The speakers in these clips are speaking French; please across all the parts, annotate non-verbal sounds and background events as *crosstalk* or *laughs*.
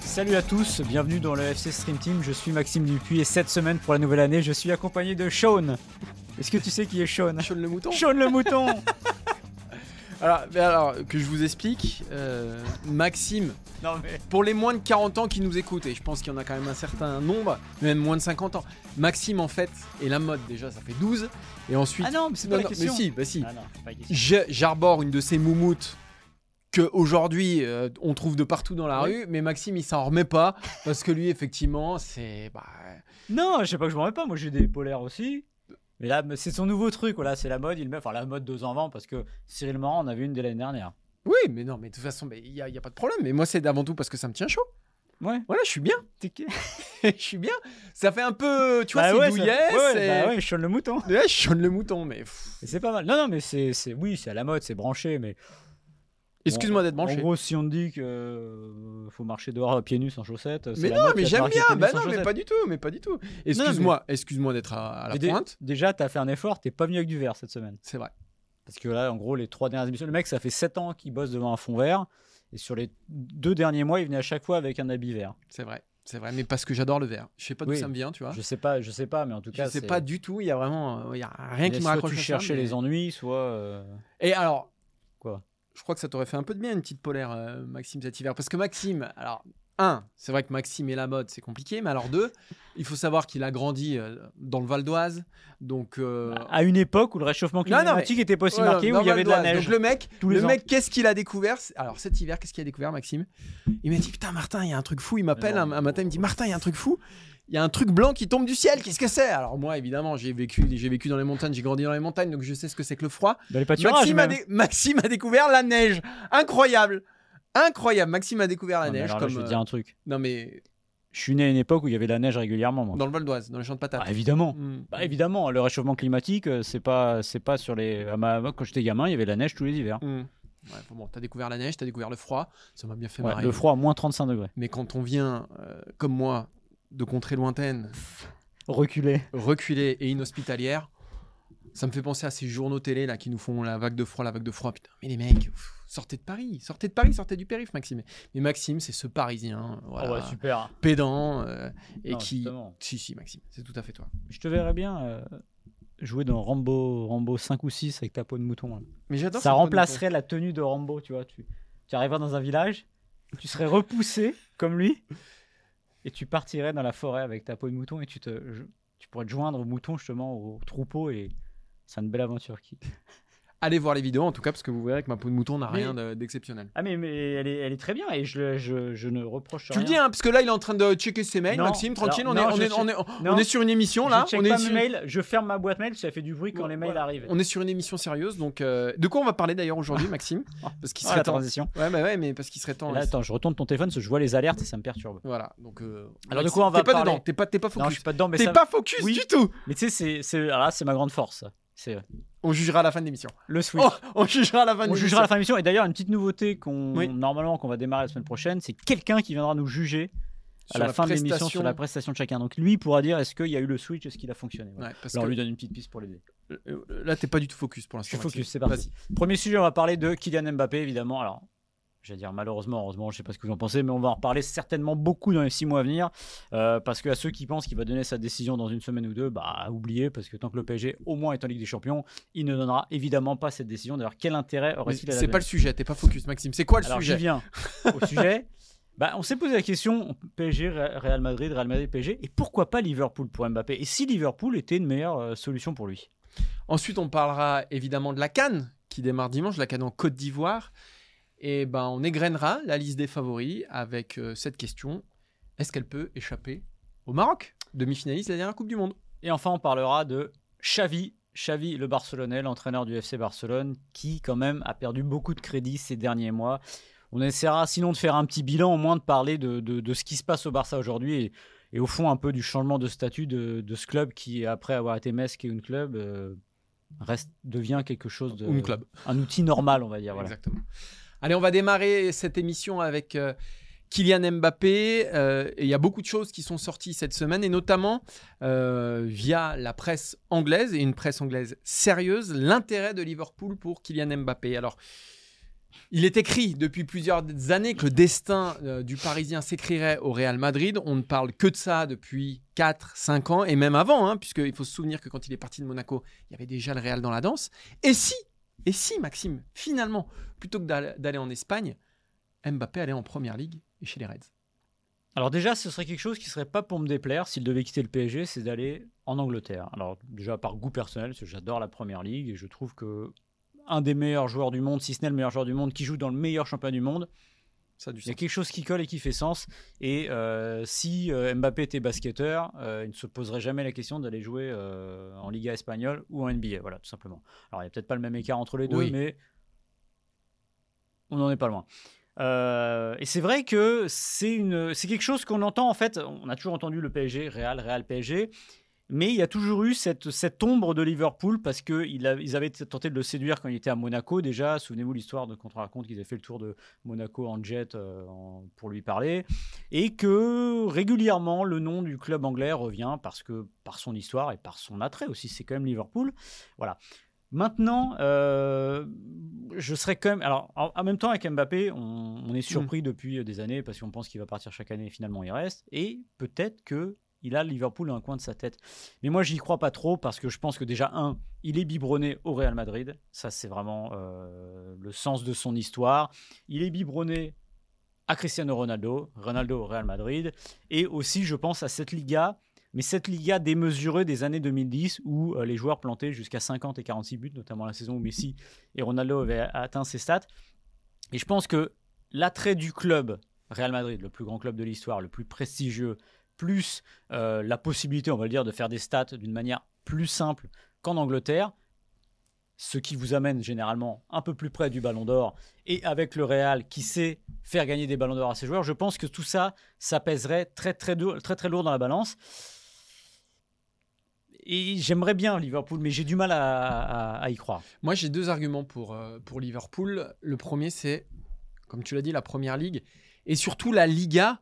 Salut à tous, bienvenue dans le FC Stream Team. Je suis Maxime Dupuis et cette semaine pour la nouvelle année, je suis accompagné de Sean. Est-ce que tu sais qui est Sean? Sean le mouton? Sean le mouton alors, mais alors, que je vous explique, euh, Maxime, Non mais pour les moins de 40 ans qui nous écoutent, et je pense qu'il y en a quand même un certain nombre, même moins de 50 ans, Maxime en fait est la mode déjà, ça fait 12, et ensuite... Ah non, mais c'est pas la question. Mais si, bah si. Ah J'arbore une de ces moumoutes que aujourd'hui euh, on trouve de partout dans la rue, mais Maxime il s'en remet pas, parce que lui effectivement c'est... Bah, Non, je sais pas que je m'en remets pas, moi j'ai des polaires aussi. Mais là, c'est son nouveau truc, voilà, c'est la mode, il met, enfin la mode deux ans avant parce que Cyril Morin en avait une dès l'année dernière. oui, mais non, mais de toute façon, il n'y a, y a pas de problème, mais moi c'est avant tout parce que ça me tient chaud. Ouais. Voilà, je suis bien, *laughs* je suis bien. Ça fait un peu, tu vois, Bah c'est ouais, ça- douillet, ouais, c'est... bah ouais, Sean le mouton. Ouais, je sonne le mouton, mais... c'est pas mal. Non, non, mais c'est, c'est, oui, c'est à la mode, c'est branché, mais. Excuse-moi d'être branché. En gros, si on te dit que euh, faut marcher dehors pieds nus sans chaussettes, mais la non, mais j'aime bien. Bah non, mais pas du tout, mais pas du tout. Excuse-moi, excuse-moi d'être à, à la Mais pointe. Déjà, t'as fait un effort, t'es pas venu avec du verre cette semaine. C'est vrai. Parce que là, en gros, les trois dernières émissions, le mec, ça fait 7 ans qu'il bosse devant un fond vert. Et sur les deux derniers mois, il venait à chaque fois avec un habit vert. C'est vrai. C'est vrai, mais parce que j'adore le verre. Je sais pas d'où Oui. ça me vient, tu vois. Je sais pas, je sais pas, mais en tout Je cas, sais c'est- pas du tout. Il y a vraiment, il y a rien qui me soit raccroche. tu à ça, cherchais mais- les ennuis, soit. euh, Et alors, Quoi Je crois que ça t'aurait fait un peu de bien une petite polaire, euh, Maxime cet hiver, parce que Maxime, alors. Un, c'est vrai que Maxime et la mode, c'est compliqué, mais alors deux, il faut savoir qu'il a grandi euh, dans le Val d'Oise, donc euh, À une époque où le réchauffement Non, non, mais- climatique était pas aussi Ouais, marqué, où il y avait de la neige. Donc le mec, tous le mec, qu'est-ce qu'il a découvert? Alors cet hiver, qu'est-ce qu'il a découvert, Maxime? Il m'a dit putain Martin, il y a un truc fou. Il m'appelle un, un matin, il me dit Martin, il y a un truc fou. Il y a un truc blanc qui tombe du ciel. Qu'est-ce que c'est? Alors moi, évidemment, j'ai vécu, j'ai vécu dans les montagnes, j'ai grandi dans les montagnes, donc je sais ce que c'est que le froid. Dans les pâturages, Maxime a, même. dé- Maxime a découvert la neige. Incroyable, incroyable. Maxime a découvert la Non, neige alors là, comme. je vais te euh, dire un truc. Non mais Je suis né à une époque où il y avait de la neige régulièrement, moi. dans le Val d'Oise, dans les champs de patates. Ah, évidemment. Hmm. Bah, évidemment, le réchauffement climatique, euh, c'est pas, c'est pas sur les. à ma- moi, quand j'étais gamin, il y avait de la neige tous les hivers. Hmm. Ouais, bon, t'as découvert la neige, t'as découvert le froid, ça m'a bien fait Ouais, marrer. le froid à moins 35 degrés. Mais quand on vient, euh, comme moi, de contrées lointaines, Reculé. reculées et inhospitalières, ça me fait penser à ces journaux télé là qui nous font la vague de froid, la vague de froid. Putain, mais les mecs, pff, sortez de Paris, sortez de Paris, sortez du périph, Maxime. Mais Maxime, c'est ce Parisien, voilà, Oh, ouais, super. pédant euh, et Non, qui. justement. Si, si, Maxime, c'est tout à fait toi. Je te verrais bien euh, jouer dans Rambo, Rambo 5 ou 6 avec ta peau de mouton. là. Mais j'adore. Ça remplacerait la tenue de Rambo, tu vois. Tu, tu arriverais dans un village, tu serais repoussé comme lui, et tu partirais dans la forêt avec ta peau de mouton et tu, pourrais te joindre au mouton, justement, au troupeau, et c'est une belle aventure. Qui... Allez voir les vidéos en tout cas parce que vous verrez que ma peau de mouton n'a Mais- rien de- d'exceptionnel. Ah, mais, mais elle, est, elle est très bien, et je, je, je ne reproche Tu rien. le dis, hein, parce que là il est en train de checker ses mails, Non, Maxime, tranquille, alors, on, non, est, je on, est, on, est, Non, on est sur une émission je là. check on est sur- mails, je ferme ma boîte mail, ça fait du bruit quand les mails voilà. arrivent. On est sur une émission sérieuse, donc euh, de quoi on va parler d'ailleurs aujourd'hui, *laughs* Maxime Parce qu'il Ah, serait la temps. transition. Ouais, bah ouais, mais parce qu'il serait temps. Là, là, attends, je retourne ton téléphone parce que je vois les alertes et ça me perturbe. Voilà, donc. euh, Alors, de Maxime, quoi on va T'es pas parler dedans, t'es pas, Non, je focus. suis pas dedans, mais T'es pas focus du tout. Mais tu sais, c'est, là, c'est ma grande force. C'est On jugera à la fin de l'émission. le switch. Oh, on jugera à la fin de on jugera à la fin de l'émission. Et d'ailleurs, une petite nouveauté qu'on Oui. normalement qu'on va démarrer la semaine prochaine, c'est quelqu'un qui viendra nous juger à la, la fin de l'émission sur la prestation de chacun. Donc lui pourra dire est-ce qu'il y a eu le switch, est-ce qu'il a fonctionné? Voilà. Ouais, parce Là, on lui donne une petite piste pour l'aider. euh, là, t'es pas du tout focus pour Je l'instant. suis focus, c'est parti. Premier sujet, on va parler de Kylian Mbappé, évidemment. Alors, je vais dire malheureusement, heureusement, je sais pas ce que vous en pensez, mais on va en reparler certainement beaucoup dans les six mois à venir. euh, parce que à ceux qui pensent qu'il va donner sa décision dans une semaine ou deux, bah oubliez, parce que tant que le PSG au moins est en Ligue des Champions, il ne donnera évidemment pas cette décision. D'ailleurs, quel intérêt aurait-il à la C'est pas le sujet, t'es pas focus, Maxime. C'est quoi le Alors sujet viens au *laughs* sujet. Bah, on s'est posé la question PSG, Real Madrid, Real Madrid, PSG, et pourquoi pas Liverpool pour Mbappé? Et si Liverpool était une meilleure euh, solution pour lui? Ensuite, on parlera évidemment de la Cannes qui démarre dimanche, la Cannes en Côte d'Ivoire. Et ben, on égrènera la liste des favoris avec euh, cette question est-ce qu'elle peut échapper au Maroc, demi-finaliste de la dernière Coupe du Monde Et enfin, on parlera de Xavi. Xavi, le Barcelonais, l'entraîneur du FC Barcelone, qui quand même a perdu beaucoup de crédit ces derniers mois. On essaiera sinon de faire un petit bilan, au moins de parler de, de, ce qui se passe au Barça aujourd'hui et, et, au fond un peu du changement de statut de, de ce club qui, après avoir été Metz et une club, euh, reste, devient quelque chose de... Une club. Un outil normal, on va dire. Voilà. Exactement. Allez, on va démarrer cette émission avec... Euh, Kylian Mbappé, euh, il y a beaucoup de choses qui sont sorties cette semaine, et notamment euh, via la presse anglaise, et une presse anglaise sérieuse, l'intérêt de Liverpool pour Kylian Mbappé. Alors, il est écrit depuis plusieurs années que le destin du Parisien s'écrirait au Real Madrid. On ne parle que de ça depuis 4, 5 ans, et même avant, hein, puisqu'il faut se souvenir que quand il est parti de Monaco, il y avait déjà le Real dans la danse. Et si, et si, Maxime, finalement, plutôt que d'aller en Espagne, Mbappé allait en Première Ligue et chez les Reds? Alors déjà, ce serait quelque chose qui serait pas pour me déplaire s'il devait quitter le PSG, c'est d'aller en Angleterre. Alors déjà par goût personnel, j'adore la Première Ligue et je trouve que un des meilleurs joueurs du monde, si ce n'est le meilleur joueur du monde, qui joue dans le meilleur championnat du monde, ça il y a quelque chose qui colle et qui fait sens. Et euh, si euh, Mbappé était basketteur, euh, il ne se poserait jamais la question d'aller jouer en Liga espagnole ou en NBA. Voilà, tout simplement. Alors il n'y a peut-être pas le même écart entre les deux, mais on n'en est pas loin. Euh, et c'est vrai que c'est quelque chose qu'on entend en fait. On a toujours entendu le PSG, Real, Real, PSG, mais il y a toujours eu cette, cette ombre de Liverpool parce que ils avaient tenté de le séduire quand il était à Monaco déjà. Souvenez-vous l'histoire de contre raconte qu'ils avaient fait le tour de Monaco en jet euh, pour lui parler, et que régulièrement le nom du club anglais revient parce que par son histoire et par son attrait aussi. C'est quand même Liverpool. Voilà. Maintenant, euh, je serais quand même. Alors, en, même temps, avec Mbappé, on, est surpris mm. depuis des années parce qu'on pense qu'il va partir chaque année et finalement il reste. Et peut-être que il a Liverpool dans un coin de sa tête. Mais moi, j'y crois pas trop parce que je pense que déjà, un, il est biberonné au Real Madrid. Ça, c'est vraiment euh, le sens de son histoire. Il est biberonné à Cristiano Ronaldo, Ronaldo au Real Madrid. Et aussi, je pense à cette Liga mais cette Liga démesurée des années 2010 où euh, les joueurs plantaient jusqu'à 50 et 46 buts, notamment la saison où Messi et Ronaldo avaient atteint ces stats. Et je pense que l'attrait du club, Real Madrid, le plus grand club de l'histoire, le plus prestigieux, plus euh, la possibilité, on va le dire, de faire des stats d'une manière plus simple qu'en Angleterre, ce qui vous amène généralement un peu plus près du ballon d'or, et avec le Real qui sait faire gagner des ballons d'or à ses joueurs, je pense que tout ça, ça pèserait très très, très, très lourd dans la balance et j'aimerais bien Liverpool, mais j'ai du mal à, y croire. Moi, j'ai deux arguments pour, euh, pour Liverpool. Le premier, c'est, comme tu l'as dit, la première ligue, et surtout la Liga,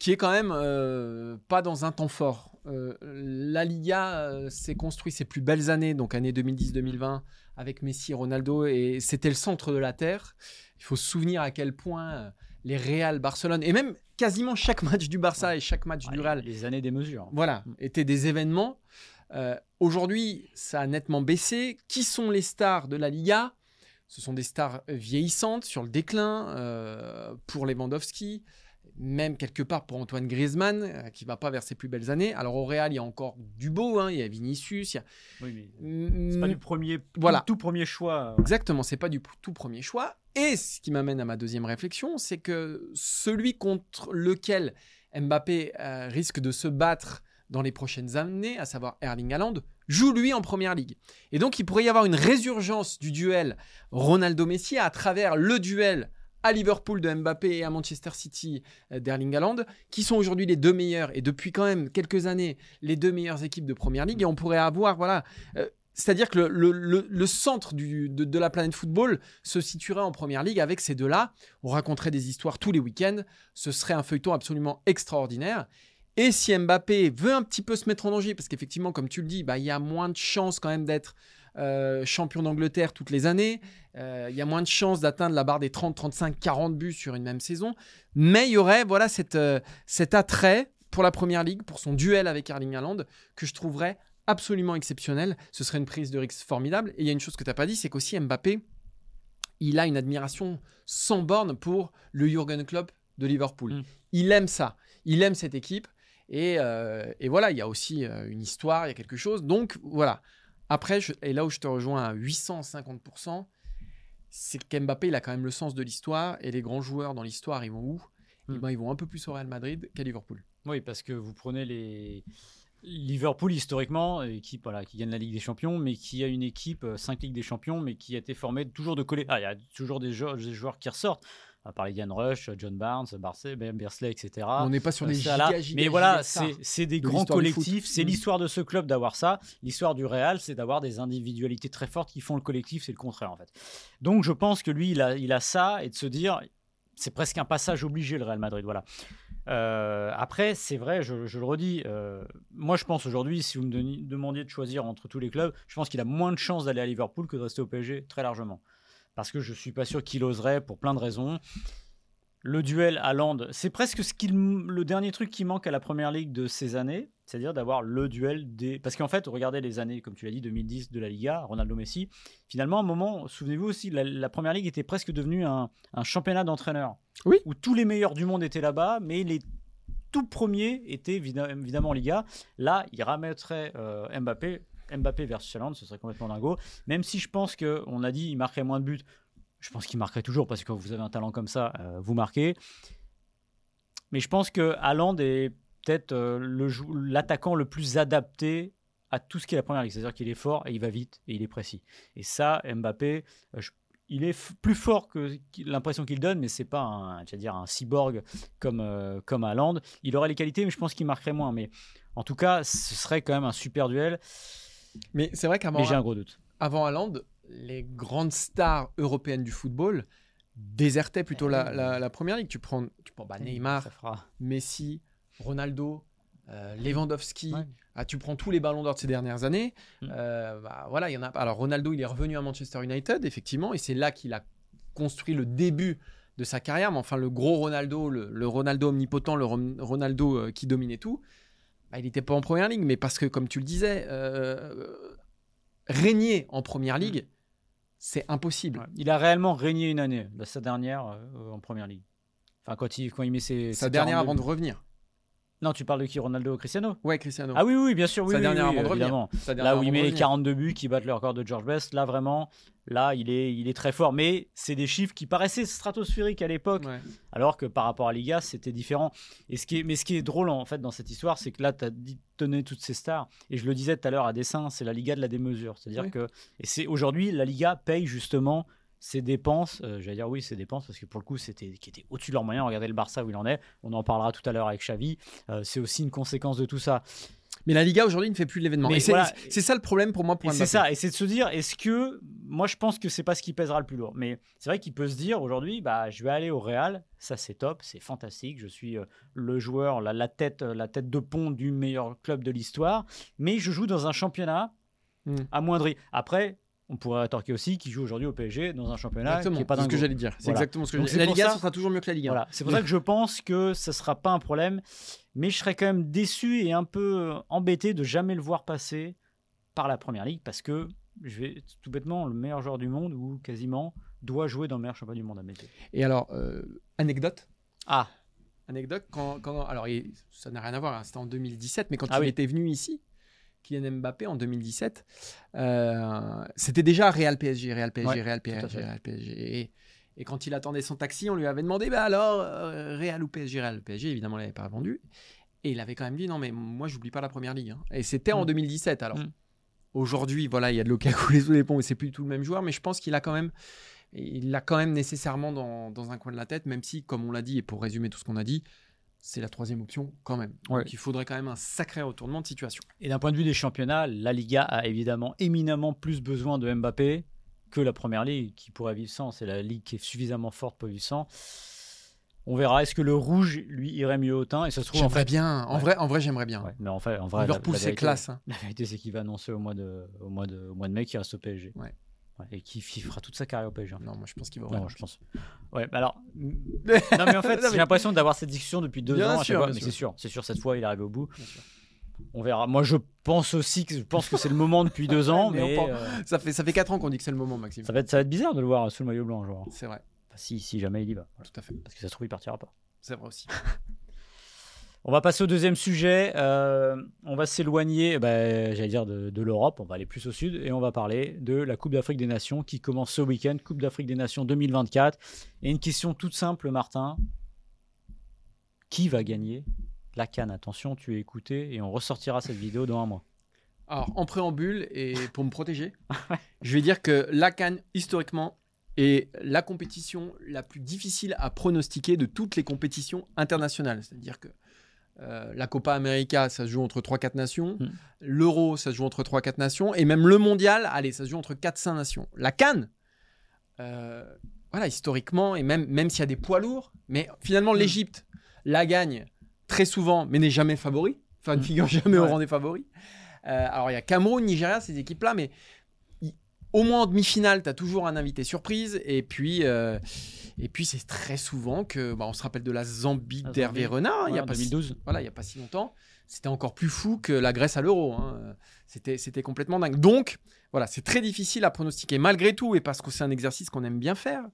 qui est quand même euh, pas dans un temps fort. Euh, la Liga s'est construit ses plus belles années, donc année 2010-2020, avec Messi Ronaldo, et c'était le centre de la Terre. Il faut se souvenir à quel point les Real, Barcelone, et même quasiment chaque match du Barça et chaque match du Real. Les années des mesures. Voilà, mm. étaient des événements. Euh, aujourd'hui, ça a nettement baissé. Qui sont les stars de la Liga? Ce sont des stars vieillissantes, sur le déclin, euh, pour Lewandowski, même quelque part pour Antoine Griezmann, euh, qui va pas vers ses plus belles années. Alors au Real, il y a encore du beau, hein, il y a Vinicius. Il y a... Oui, mais c'est pas du premier, voilà. tout, premier choix. Exactement, c'est pas du tout premier choix. Et ce qui m'amène à ma deuxième réflexion, c'est que celui contre lequel Mbappé risque de se battre dans les prochaines années, à savoir Erling Haaland, joue lui en première ligue. Et donc il pourrait y avoir une résurgence du duel Ronaldo-Messi à travers le duel à Liverpool de Mbappé et à Manchester City euh, d'Erling Haaland, qui sont aujourd'hui les deux meilleurs et depuis quand même quelques années les deux meilleures équipes de première ligue. Et on pourrait avoir, voilà, euh, c'est-à-dire que le, centre de, la planète football se situerait en première ligue avec ces deux-là. On raconterait des histoires tous les week-ends. Ce serait un feuilleton absolument extraordinaire. Et si Mbappé veut un petit peu se mettre en danger, parce qu'effectivement, comme tu le dis, bah, il y a moins de chances quand même d'être euh, champion d'Angleterre toutes les années. Euh, il y a moins de chances d'atteindre la barre des 30, 35, 40 buts sur une même saison. Mais il y aurait voilà, cette, euh, cet attrait pour la Première Ligue, pour son duel avec Erling Haaland, que je trouverais absolument exceptionnel. Ce serait une prise de risque formidable. Et il y a une chose que tu n'as pas dit, c'est qu'aussi Mbappé, il a une admiration sans borne pour le Jurgen Klopp de Liverpool. Mm. Il aime ça. Il aime cette équipe. Euh, et, voilà, il y a aussi une histoire, il y a quelque chose. Donc voilà. Après, et là où je te rejoins à 850%, c'est que Mbappé, il a quand même le sens de l'histoire. Et les grands joueurs dans l'histoire, ils vont où? Hmm. ben, ils vont un peu plus au Real Madrid qu'à Liverpool. Oui, parce que vous prenez les. Liverpool, historiquement, équipe voilà, qui gagne la Ligue des Champions, mais qui a une équipe, 5 Ligues des Champions, mais qui a été formée toujours de coller. Ah, il y a toujours des joueurs, des joueurs qui ressortent. On va parler Ian Rush, John Barnes, Bersley, etc. On n'est pas sur Euh, des ça, giga, Mais voilà, c'est des de grands collectifs. C'est Mm. l'histoire de ce club d'avoir ça. L'histoire du Real, c'est d'avoir des individualités très fortes qui font le collectif. C'est le contraire, en fait. Donc, je pense que lui, il a, il a ça et de se dire, c'est presque un passage obligé, le Real Madrid. Voilà. Euh, après, c'est vrai, je, je le redis. euh, moi, je pense aujourd'hui, si vous me demandiez de choisir entre tous les clubs, je pense qu'il a moins de chances d'aller à Liverpool que de rester au PSG, très largement. Parce que je suis pas sûr qu'il oserait pour plein de raisons. Le duel à Land, c'est presque ce qu'il, le dernier truc qui manque à la première ligue de ces années, c'est-à-dire d'avoir le duel des. Parce qu'en fait, regardez les années, comme tu l'as dit, 2010 de la Liga, Ronaldo Messi. Finalement, à un moment, souvenez-vous aussi, la, la première ligue était presque devenue un, un championnat d'entraîneurs. Oui. Où tous les meilleurs du monde étaient là-bas, mais les tout premiers étaient évidemment, en Liga. Là, il ramettrait euh, Mbappé. Mbappé versus Haaland, ce serait complètement dingo. Même si je pense qu'on a dit il marquerait moins de buts, je pense qu'il marquerait toujours parce que quand vous avez un talent comme ça, euh, vous marquez. Mais je pense que Haaland est peut-être euh, l'attaquant le plus adapté à tout ce qui est la première ligue. C'est-à-dire qu'il est fort et il va vite et il est précis. Et ça, Mbappé, euh, il est plus fort que l'impression qu'il donne, mais c'est pas un, dire, un cyborg comme, euh, comme Haaland. Il aurait les qualités, mais je pense qu'il marquerait moins. Mais en tout cas, ce serait quand même un super duel. Mais c'est vrai qu'avant j'ai un gros doute. avant Haaland, les grandes stars européennes du football désertaient plutôt Eh la, oui. la- la première ligue. Tu prends, tu prends bah, Neymar. Messi, Ronaldo, euh, Lewandowski. Ouais. Ah, tu prends tous les ballons d'or de ces dernières années. Mm. euh, bah, voilà, il y en a. Alors Ronaldo, il est revenu à Manchester United, effectivement, et c'est là qu'il a construit le début de sa carrière. Mais enfin, le gros Ronaldo, le, le Ronaldo omnipotent, le Ron- Ronaldo euh, qui dominait tout, bah, il n'était pas en première ligue. Mais parce que, comme tu le disais, euh, régner en première Mm. ligue, c'est impossible. Ouais. Il a réellement régné une année, bah, sa dernière euh, en première ligue. Enfin, quand il, quand il met ses. Sa dernière 42 avant de revenir. Non, tu parles de qui Ronaldo ou Cristiano Ouais, Cristiano. Ah oui, oui, bien sûr. Oui, Sa oui, dernière oui, revenir. évidemment. Sa dernière Là où il met les revenir. 42 buts qui battent le record de George Best, là vraiment, là il est, il est très fort. Mais c'est des chiffres qui paraissaient stratosphériques à l'époque, Ouais. alors que par rapport à Liga, c'était différent. Et ce qui est, mais ce qui est drôle en fait dans cette histoire, c'est que là, tu as donné toutes ces stars. Et je le disais tout à l'heure à dessein, c'est la Liga de la démesure. C'est-à-dire Oui. que, et c'est aujourd'hui, la Liga paye justement ses dépenses, euh, j'allais dire oui, ses dépenses, parce que pour le coup, c'était qui était au-dessus de leurs moyens. Regardez le Barça où il en est. On en parlera tout à l'heure avec Xavi. Euh, c'est aussi une conséquence de tout ça. Mais la Liga aujourd'hui ne fait plus l'événement. Et c'est voilà. ça le problème pour moi pour c'est ça, et c'est de se dire, est-ce que, moi je pense que c'est pas ce qui pèsera le plus lourd, mais c'est vrai qu'il peut se dire aujourd'hui, bah je vais aller au Real, ça c'est top, c'est fantastique, je suis euh, le joueur, la, la tête, la tête de pont du meilleur club de l'histoire, mais je joue dans un championnat Hmm. amoindri. Après, on pourrait rétorquer aussi qu'il joue aujourd'hui au PSG dans un championnat Exactement, qui est pas c'est ce que j'allais dire. C'est Voilà. exactement ce que c'est dire. La Liga, ça- ce sera toujours mieux que la Liga. Voilà, c'est pour ça que je pense que ce sera pas un problème, mais je serais quand même déçu et un peu embêté de jamais le voir passer par la première ligue parce que je vais tout bêtement le meilleur joueur du monde ou quasiment doit jouer dans le meilleur championnat du monde à yeux. Et alors, euh, anecdote. Ah, Anecdote, quand, quand- alors ça n'a rien à voir, hein, c'était en 2017, mais quand Ah il oui. était venu ici, Kylian Mbappé en 2017, euh, c'était déjà Real PSG, Real PSG, Ouais, Real PSG. Real PSG. Et, et quand il attendait son taxi, on lui avait demandé, bah alors, euh, Real ou PSG, Real PSG, évidemment, il n'avait pas répondu. Et il avait quand même dit, non, mais moi, j'oublie pas la première ligue. hein. Et c'était en Mm. 2017. Alors, Mm. aujourd'hui, voilà, il y a de a coulé sous les ponts et c'est plus tout le même joueur, mais je pense qu'il a quand même, il l'a quand même nécessairement dans, dans un coin de la tête, même si, comme on l'a dit, et pour résumer tout ce qu'on a dit, c'est la troisième option quand même. Ouais. Donc il faudrait quand même un sacré retournement de situation. et d'un point de vue des championnats, la Liga a évidemment éminemment plus besoin de Mbappé que la première ligue qui pourrait vivre sans. C'est la ligue qui est suffisamment forte pour vivre sans. On verra. Est-ce que le rouge lui irait mieux au teint? Et ça se trouve en fait. bien, en Ouais. vrai, en vrai j'aimerais bien. Ouais, mais en fait, en vrai, Liverpool, c'est classe. hein. *laughs* La vérité, c'est qu'il va annoncer au mois de, au mois de, au mois de mai qu'il reste au PSG. Ouais. Ouais, et qu'il fera toute sa carrière au PSG. en fait. Non, moi je pense qu'il va. Non, je pense. Ouais, mais alors. *laughs* non, mais en fait, mais- j'ai l'impression d'avoir cette discussion depuis deux Bien ans. à sûr, fois, mais c'est sûr, c'est sûr, cette fois, il est arrivé au bout. On verra. Moi, je pense aussi que je pense que c'est le moment depuis deux *laughs* ans, Mais euh, Ça fait ça fait 4 ans qu'on dit que c'est le moment, Maxime. ça va être ça va être bizarre de le voir sous le maillot blanc, genre. C'est vrai, Enfin, si, si jamais il y va, Voilà. tout à fait. parce que ça se trouve il partira pas. C'est vrai aussi. *laughs* On va passer au deuxième sujet. Euh, on va s'éloigner, ben, j'allais dire, de, de l'Europe. On va aller plus au sud et on va parler de la Coupe d'Afrique des Nations qui commence ce week-end. Coupe d'Afrique des Nations 2024. Et une question toute simple, Martin. Qui va gagner la canne Attention, tu es écouté et on ressortira cette vidéo dans un mois. Alors, en préambule, et pour me protéger, *laughs* je vais dire que la Cannes, historiquement, est la compétition la plus difficile à pronostiquer de toutes les compétitions internationales. C'est-à-dire que euh, la Copa América, ça se joue entre 3-4 nations. Mm. L'Euro, ça se joue entre 3-4 nations. Et même le Mondial, allez, ça se joue entre 4-5 nations. La Cannes, euh, voilà, historiquement, et même, même s'il y a des poids lourds, mais finalement, Mm. l'Égypte la gagne très souvent, mais n'est jamais favori. Enfin, ne Mm. figure jamais au rang des favoris. Euh, alors, il y a Cameroun, Nigeria, ces équipes-là, mais au moins en demi-finale, tu as toujours un invité surprise. Et puis, euh, et puis c'est très souvent que, bah, on se rappelle de la Zambie d'Hervé. Renard, il y a pas si- 2012. voilà, il n'y a pas si longtemps. C'était encore plus fou que la Grèce à l'euro. hein. C'était, c'était complètement dingue. Donc, voilà, c'est très difficile à pronostiquer. Malgré tout, et parce que c'est un exercice qu'on aime bien faire,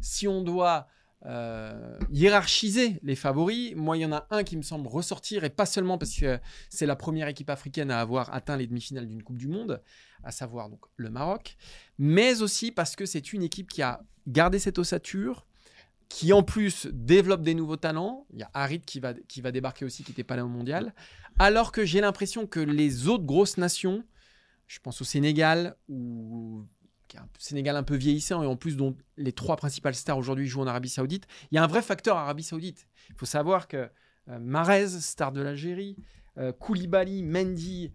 si on doit euh, hiérarchiser les favoris, moi, il y en a un qui me semble ressortir, et pas seulement parce que c'est la première équipe africaine à avoir atteint les demi-finales d'une Coupe du Monde, à savoir donc le Maroc, mais aussi parce que c'est une équipe qui a gardé cette ossature, qui en plus développe des nouveaux talents. Il y a Harit qui va, qui va débarquer aussi, qui n'était pas là au mondial. Alors que j'ai l'impression que les autres grosses nations, je pense au Sénégal, ou un Sénégal un peu vieillissant, et en plus dont les trois principales stars aujourd'hui jouent en Arabie Saoudite, il y a un vrai facteur Arabie Saoudite. Il faut savoir que euh, Mahrez, star de l'Algérie, euh, Koulibaly, Mendy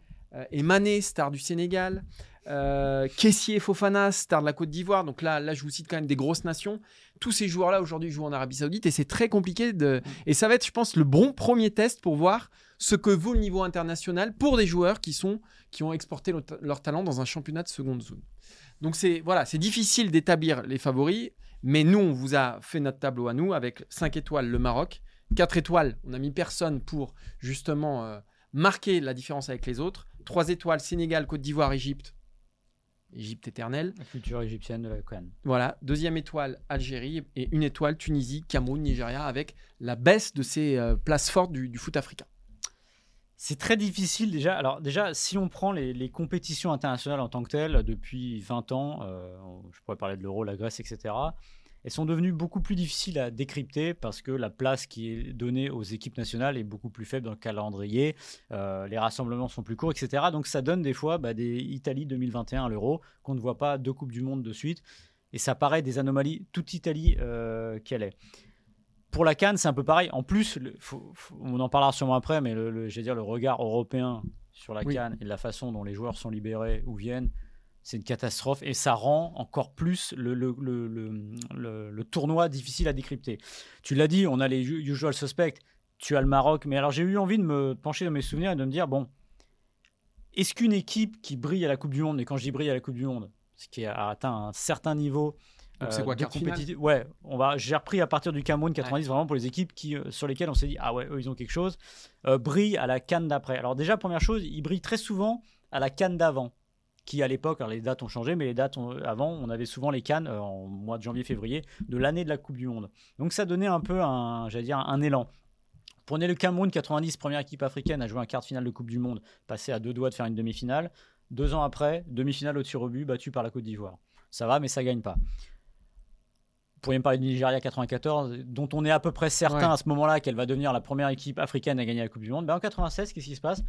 et Mané, star du Sénégal, euh, Kessier Fofana, star de la Côte d'Ivoire. Donc là, là, je vous cite quand même des grosses nations. Tous ces joueurs-là aujourd'hui jouent en Arabie Saoudite et c'est très compliqué de. Et ça va être, je pense, le bon premier test pour voir ce que vaut le niveau international pour des joueurs qui sont qui ont exporté leur, talent dans un championnat de seconde zone. Donc c'est voilà, c'est difficile d'établir les favoris, mais nous on vous a fait notre tableau à nous avec 5 étoiles le Maroc, 4 étoiles, on a mis personne pour justement euh, marquer la différence avec les autres, 3 étoiles Sénégal, Côte d'Ivoire, Égypte. Égypte éternelle. La culture égyptienne de la canne. Voilà, deuxième étoile Algérie et une étoile Tunisie, Cameroun, Nigeria avec la baisse de ces euh, places fortes du, du foot africain. C'est très difficile déjà. Alors déjà, si on prend les, les compétitions internationales en tant que telles, depuis 20 ans, euh, je pourrais parler de l'euro, la Grèce, etc., elles sont devenues beaucoup plus difficiles à décrypter parce que la place qui est donnée aux équipes nationales est beaucoup plus faible dans le calendrier, euh, les rassemblements sont plus courts, etc. Donc ça donne des fois bah, des Italie 2021 à l'euro qu'on ne voit pas deux Coupes du Monde de suite. Et ça paraît des anomalies, toute Italie euh, qu'elle est pour la Cannes, c'est un peu pareil. En plus, le, faut, faut, on en parlera sûrement après, mais le, le, dire, le regard européen sur la Oui. Cannes et la façon dont les joueurs sont libérés ou viennent, c'est une catastrophe et ça rend encore plus le, le, le, tournoi difficile à décrypter. Tu l'as dit, on a les usual suspects, tu as le Maroc, mais alors j'ai eu envie de me pencher dans mes souvenirs et de me dire, bon, est-ce qu'une équipe qui brille à la Coupe du Monde, et quand je dis brille à la Coupe du Monde, ce qui a atteint un certain niveau donc c'est quoi, compétitif Ouais, on va. J'ai repris à partir du Cameroun 90 ouais. vraiment pour les équipes qui, euh, sur lesquelles on s'est dit ah ouais, eux ils ont quelque chose. Euh, brille à la canne d'après. Alors déjà première chose, ils brillent très souvent à la canne d'avant, qui à l'époque, les dates ont changé, mais les dates ont, avant, on avait souvent les cannes euh, en mois de janvier-février de l'année de la Coupe du Monde. Donc ça donnait un peu un, j'allais dire un élan. Prenez le Cameroun 90, première équipe africaine à jouer un quart de finale de Coupe du Monde, passé à deux doigts de faire une demi-finale. Deux ans après, demi-finale au tir au but, battu par la Côte d'Ivoire. Ça va, mais ça gagne pas pourriez me parler du Nigeria 94, dont on est à peu près certain ouais. à ce moment-là qu'elle va devenir la première équipe africaine à gagner la Coupe du Monde. Ben en 96, qu'est-ce qui se passe?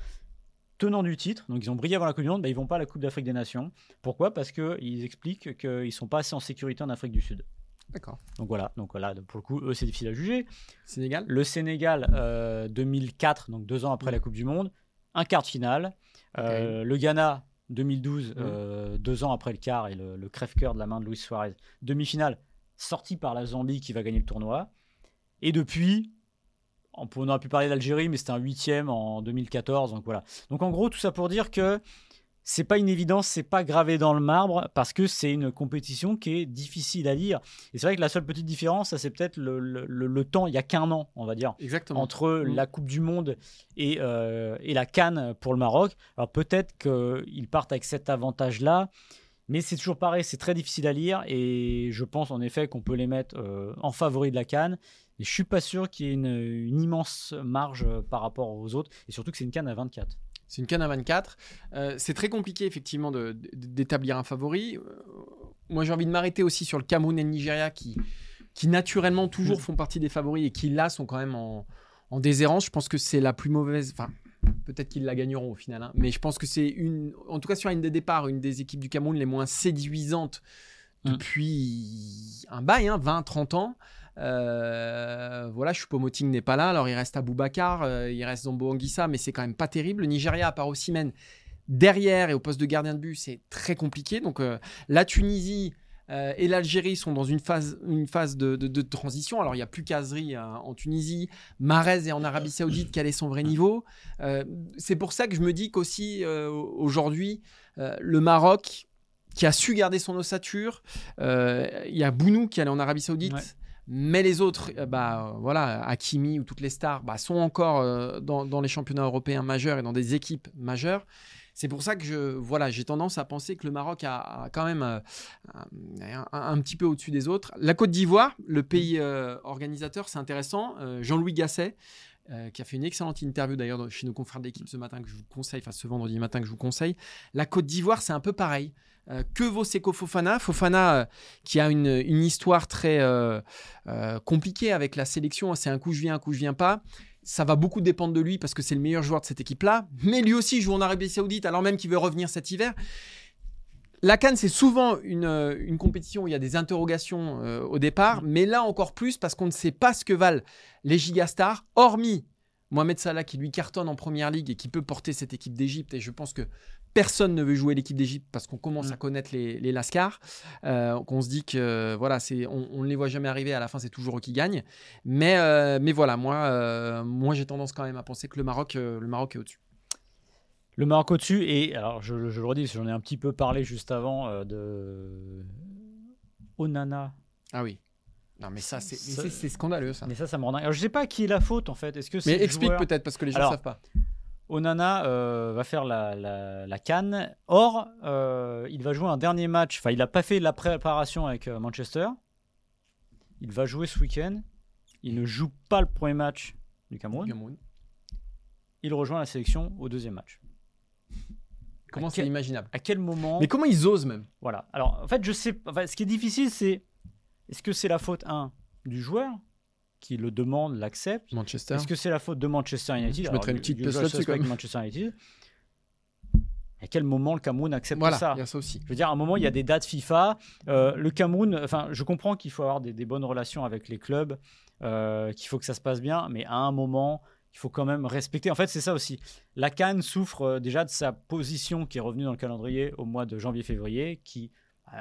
Tenant du titre, donc ils ont brillé avant la Coupe du Monde, ben ils vont pas à la Coupe d'Afrique des Nations. Pourquoi? Parce qu'ils expliquent qu'ils sont pas assez en sécurité en Afrique du Sud. D'accord. Donc voilà, donc voilà, pour le coup, eux, c'est difficile à juger. Sénégal? Le Sénégal, euh, 2004, donc deux ans après mmh. la Coupe du Monde, un quart de finale. Okay. Euh, le Ghana, 2012, mmh. euh, deux ans après le quart et le, le crève-cœur de la main de Luis Suarez, demi-finale sorti par la Zambie qui va gagner le tournoi. Et depuis, on aurait pu parler d'Algérie, mais c'était un huitième en 2014. Donc voilà. Donc en gros, tout ça pour dire que c'est pas une évidence, c'est pas gravé dans le marbre parce que c'est une compétition qui est difficile à lire. Et c'est vrai que la seule petite différence, ça c'est peut-être le, le, temps. Il y a qu'un an, on va dire, Exactement. entre mmh. la Coupe du Monde et, euh, et la Cannes pour le Maroc. Alors peut-être qu'ils partent avec cet avantage-là. Mais c'est toujours pareil, c'est très difficile à lire et je pense en effet qu'on peut les mettre euh, en favori de la canne. Et je suis pas sûr qu'il y ait une, une, immense marge euh, par rapport aux autres et surtout que c'est une canne à 24. C'est une canne à 24. Euh, c'est très compliqué effectivement d'établir un favori. Euh, moi j'ai envie de m'arrêter aussi sur le Cameroun et le Nigeria qui, qui naturellement toujours font partie des favoris et qui là sont quand même en, en déshérence. Je pense que c'est la plus mauvaise. Enfin, peut-être qu'ils la gagneront au final. hein, mais je pense que c'est une. En tout cas, sur une des départs, une des équipes du Cameroun les moins séduisantes Mm. depuis un bail, hein, 20-30 ans. Euh, voilà, Choupo-Moting n'est pas là. Alors, il reste Aboubacar, euh, il reste Zombo Anguissa, mais c'est quand même pas terrible. Le Nigeria, à part Osimhen, derrière et au poste de gardien de but, c'est très compliqué. Donc, euh, la Tunisie euh, et l'Algérie sont dans une phase, une phase de, transition. Alors, il n'y a plus euh, en Tunisie. Marez est en Arabie Saoudite. Quel est son vrai niveau? C'est pour ça que je me dis qu'aussi, aujourd'hui, le Maroc, qui a su garder son ossature, il y a Bounou qui allait en Arabie Saoudite. Mais les autres, euh, bah voilà, Hakimi ou toutes les stars, bah, sont encore euh, dans, les championnats européens majeurs et dans des équipes majeures. C'est pour ça que je, voilà, j'ai tendance à penser que le Maroc a, quand même euh, un, petit peu au-dessus des autres. La Côte d'Ivoire, le pays organisateur, c'est intéressant. Jean-Louis Gasset, qui a fait une excellente interview d'ailleurs chez nos confrères d'équipe ce matin que je vous conseille, enfin ce vendredi matin que je vous conseille. La Côte d'Ivoire, c'est un peu pareil. Euh, que vaut Seko Fofana? Fofana, euh, qui a une, une histoire très euh, compliquée avec la sélection, c'est un coup je viens, un coup je viens pas. Ça va beaucoup dépendre de lui parce que c'est le meilleur joueur de cette équipe-là. Mais lui aussi joue en Arabie Saoudite alors même qu'il veut revenir cet hiver. La Cannes, c'est souvent une, une compétition où il y a des interrogations au départ, mais là encore plus parce qu'on ne sait pas ce que valent les gigastars, hormis Mohamed Salah qui lui cartonne en première ligue et qui peut porter cette équipe d'Égypte. Et je pense que personne ne veut jouer l'équipe d'Égypte parce qu'on commence Mm. à connaître les, les Lascars. Euh, qu'on se dit que voilà, c'est, on, ne les voit jamais arriver. À la fin, c'est toujours eux qui gagnent. Mais, euh, mais voilà, moi, euh, moi j'ai tendance quand même à penser que le Maroc, le Maroc est au-dessus. Le Maroc au-dessus, et alors je, je le redis, j'en ai un petit peu parlé juste avant de Onana. Ah oui. Non, mais ça, c'est, Ça- scandaleux ça. Mais ça, ça me rend dingue. Alors je sais pas à qui est la faute en fait. Est-ce que c'est Mais explique joueur peut-être parce que les gens ne savent pas. Onana euh, va faire la, la, la canne. Or, euh, il va jouer un dernier match. Enfin, il n'a pas fait la préparation avec euh, Manchester. Il va jouer ce week-end. Il ne joue pas le premier match du Cameroun. Cameroun. Il rejoint la sélection au deuxième match. Comment c'est quel- imaginable? À quel moment Mais comment ils osent même? Voilà. Alors, en fait, je sais. Enfin, ce qui est difficile, c'est est-ce que c'est la faute 1 du joueur qui le demande, l'accepte? Manchester. Est-ce que c'est la faute de Manchester United? Je Alors, mettrais une petite pièce là-dessus, suspect quand même. Manchester United. À quel moment le Cameroun accepte Voilà, ça? il y a ça aussi. Je veux dire, à un moment, il y a des dates FIFA. Euh, le Cameroun, enfin, je comprends qu'il faut avoir des, des bonnes relations avec les clubs, euh, qu'il faut que ça se passe bien, mais à un moment, il faut quand même respecter. En fait, c'est ça aussi. La Cannes souffre euh, déjà de sa position qui est revenue dans le calendrier au mois de janvier-février, qui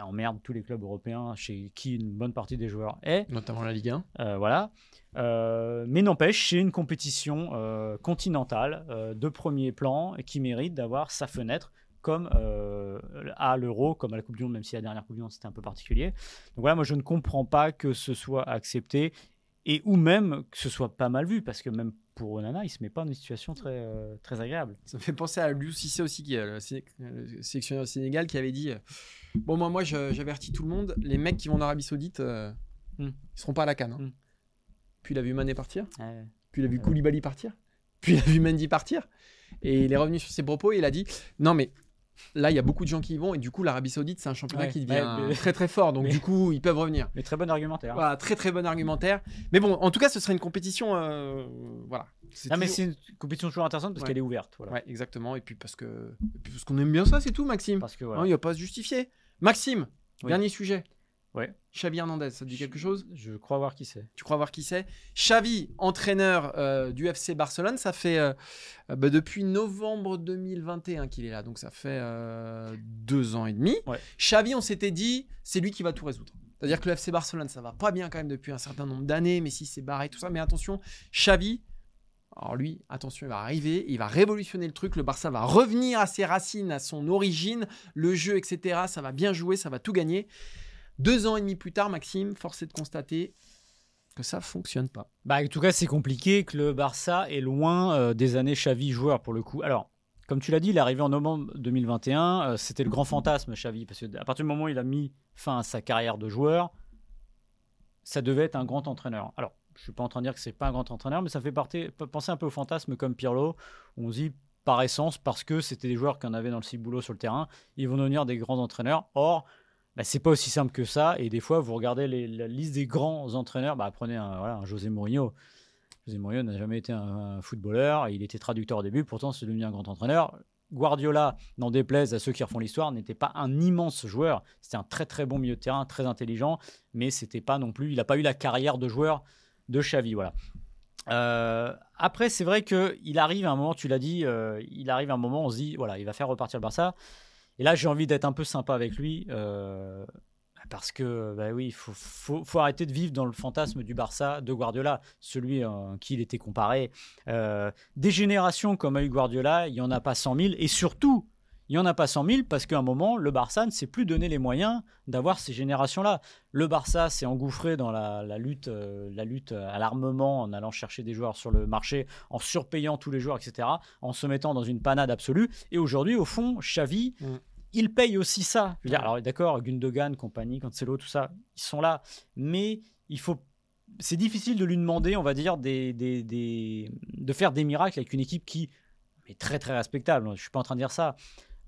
emmerde tous les clubs européens chez qui une bonne partie des joueurs est. Notamment la Ligue 1. Euh, voilà. Euh, mais n'empêche, c'est une compétition euh, continentale euh, de premier plan et qui mérite d'avoir sa fenêtre comme euh, à l'Euro, comme à la Coupe du Monde, même si la dernière Coupe du Monde c'était un peu particulier. Donc voilà, moi je ne comprends pas que ce soit accepté et ou même que ce soit pas mal vu parce que même pour Onana, il se met pas dans une situation très, euh, très agréable. Ça me fait penser à Liu Cissé aussi, qui est le, sé- le sélectionneur du Sénégal, qui avait dit euh, Bon, moi, moi j'avertis tout le monde, les mecs qui vont en Arabie Saoudite, euh, Hmm. ils seront pas à la canne. hein. Hmm. Puis il a vu Mané partir, Ouais. puis il a vu. Koulibaly partir, puis il a vu Mendy partir. Et il est revenu sur ses propos et il a dit Non, mais là, il y a beaucoup de gens qui y vont, et du coup, l'Arabie Saoudite, c'est un championnat Ouais. qui devient Ouais, mais- très très fort, donc *laughs* mais- du coup, ils peuvent revenir. Mais très bon argumentaire. Voilà, très très bon argumentaire. Mais bon, en tout cas, ce serait une compétition. euh, voilà. C'est Non, mais c'est une compétition toujours intéressante parce Ouais. qu'elle est ouverte. Voilà. Ouais, exactement. Et puis parce que, et puis parce qu'on aime bien ça, c'est tout, Maxime. Parce que Hein, voilà. Il n'y a pas à se justifier. Maxime, Oui. dernier sujet. Ouais. Xavi Hernandez, ça te dit quelque chose? Je crois voir qui c'est. Tu crois voir qui c'est? Xavi, entraîneur euh, du FC Barcelone, ça fait euh, euh, bah, depuis novembre 2021 qu'il est là, donc ça fait euh, deux ans et demi. Ouais. Xavi, on s'était dit, c'est lui qui va tout résoudre. C'est-à-dire que le FC Barcelone, ça va pas bien quand même depuis un certain nombre d'années, mais si c'est barré, tout ça. Mais attention, Xavi, alors lui, attention, il va arriver, il va révolutionner le truc. Le Barça va revenir à ses racines, à son origine, le jeu, etc. Ça va bien jouer, ça va tout gagner. Deux ans et demi plus tard, Maxime, force est de constater que ça fonctionne pas. Bah, en tout cas, c'est compliqué que le Barça est loin euh, des années Xavi joueur pour le coup. Alors, comme tu l'as dit, il est arrivé en novembre 2021. euh, C'était le grand fantasme Xavi parce qu'à partir du moment où il a mis fin à sa carrière de joueur, ça devait être un grand entraîneur. Alors, je suis pas en train de dire que c'est pas un grand entraîneur, mais ça fait partie- penser un peu au fantasme comme Pirlo. où On se dit par essence parce que c'était des joueurs qu'on avait dans le ciboulot sur le terrain, ils vont devenir des grands entraîneurs. Or, bah, c'est pas aussi simple que ça. Et des fois, vous regardez la liste des grands entraîneurs, bah, prenez un, José Mourinho. José Mourinho n'a jamais été un, un footballeur. Il était traducteur au début, pourtant c'est devenu un grand entraîneur. Guardiola, n'en déplaise à ceux qui refont l'histoire, n'était pas un immense joueur. C'était un très très bon milieu de terrain, très intelligent, mais c'était pas non plus. Il n'a pas eu la carrière de joueur de Xavi, voilà. Euh, après, c'est vrai que il arrive à un moment, tu l'as dit, euh, il arrive à un moment, on se dit, voilà, il va faire repartir le Barça. Et là, j'ai envie d'être un peu sympa avec lui. euh, parce que, bah oui, il faut, faut, arrêter de vivre dans le fantasme du Barça de Guardiola, celui en qui il était comparé. Des générations comme a eu Guardiola, il n'y en a pas 100 000. Et surtout, il n'y en a pas 100 000 parce qu'à un moment, le Barça ne s'est plus donné les moyens d'avoir ces générations-là. Le Barça s'est engouffré dans la, la lutte, euh, la lutte à l'armement en allant chercher des joueurs sur le marché, en surpayant tous les joueurs, etc., en se mettant dans une panade absolue. Et aujourd'hui, au fond, Xavi, Mm. il paye aussi ça. Je veux dire, alors d'accord, Gundogan, compagnie, Cancelo, tout ça, ils sont là. Mais il faut c'est difficile de lui demander, on va dire, des, des- des- de faire des miracles avec une équipe qui est très très respectable. Je suis pas en train de dire ça.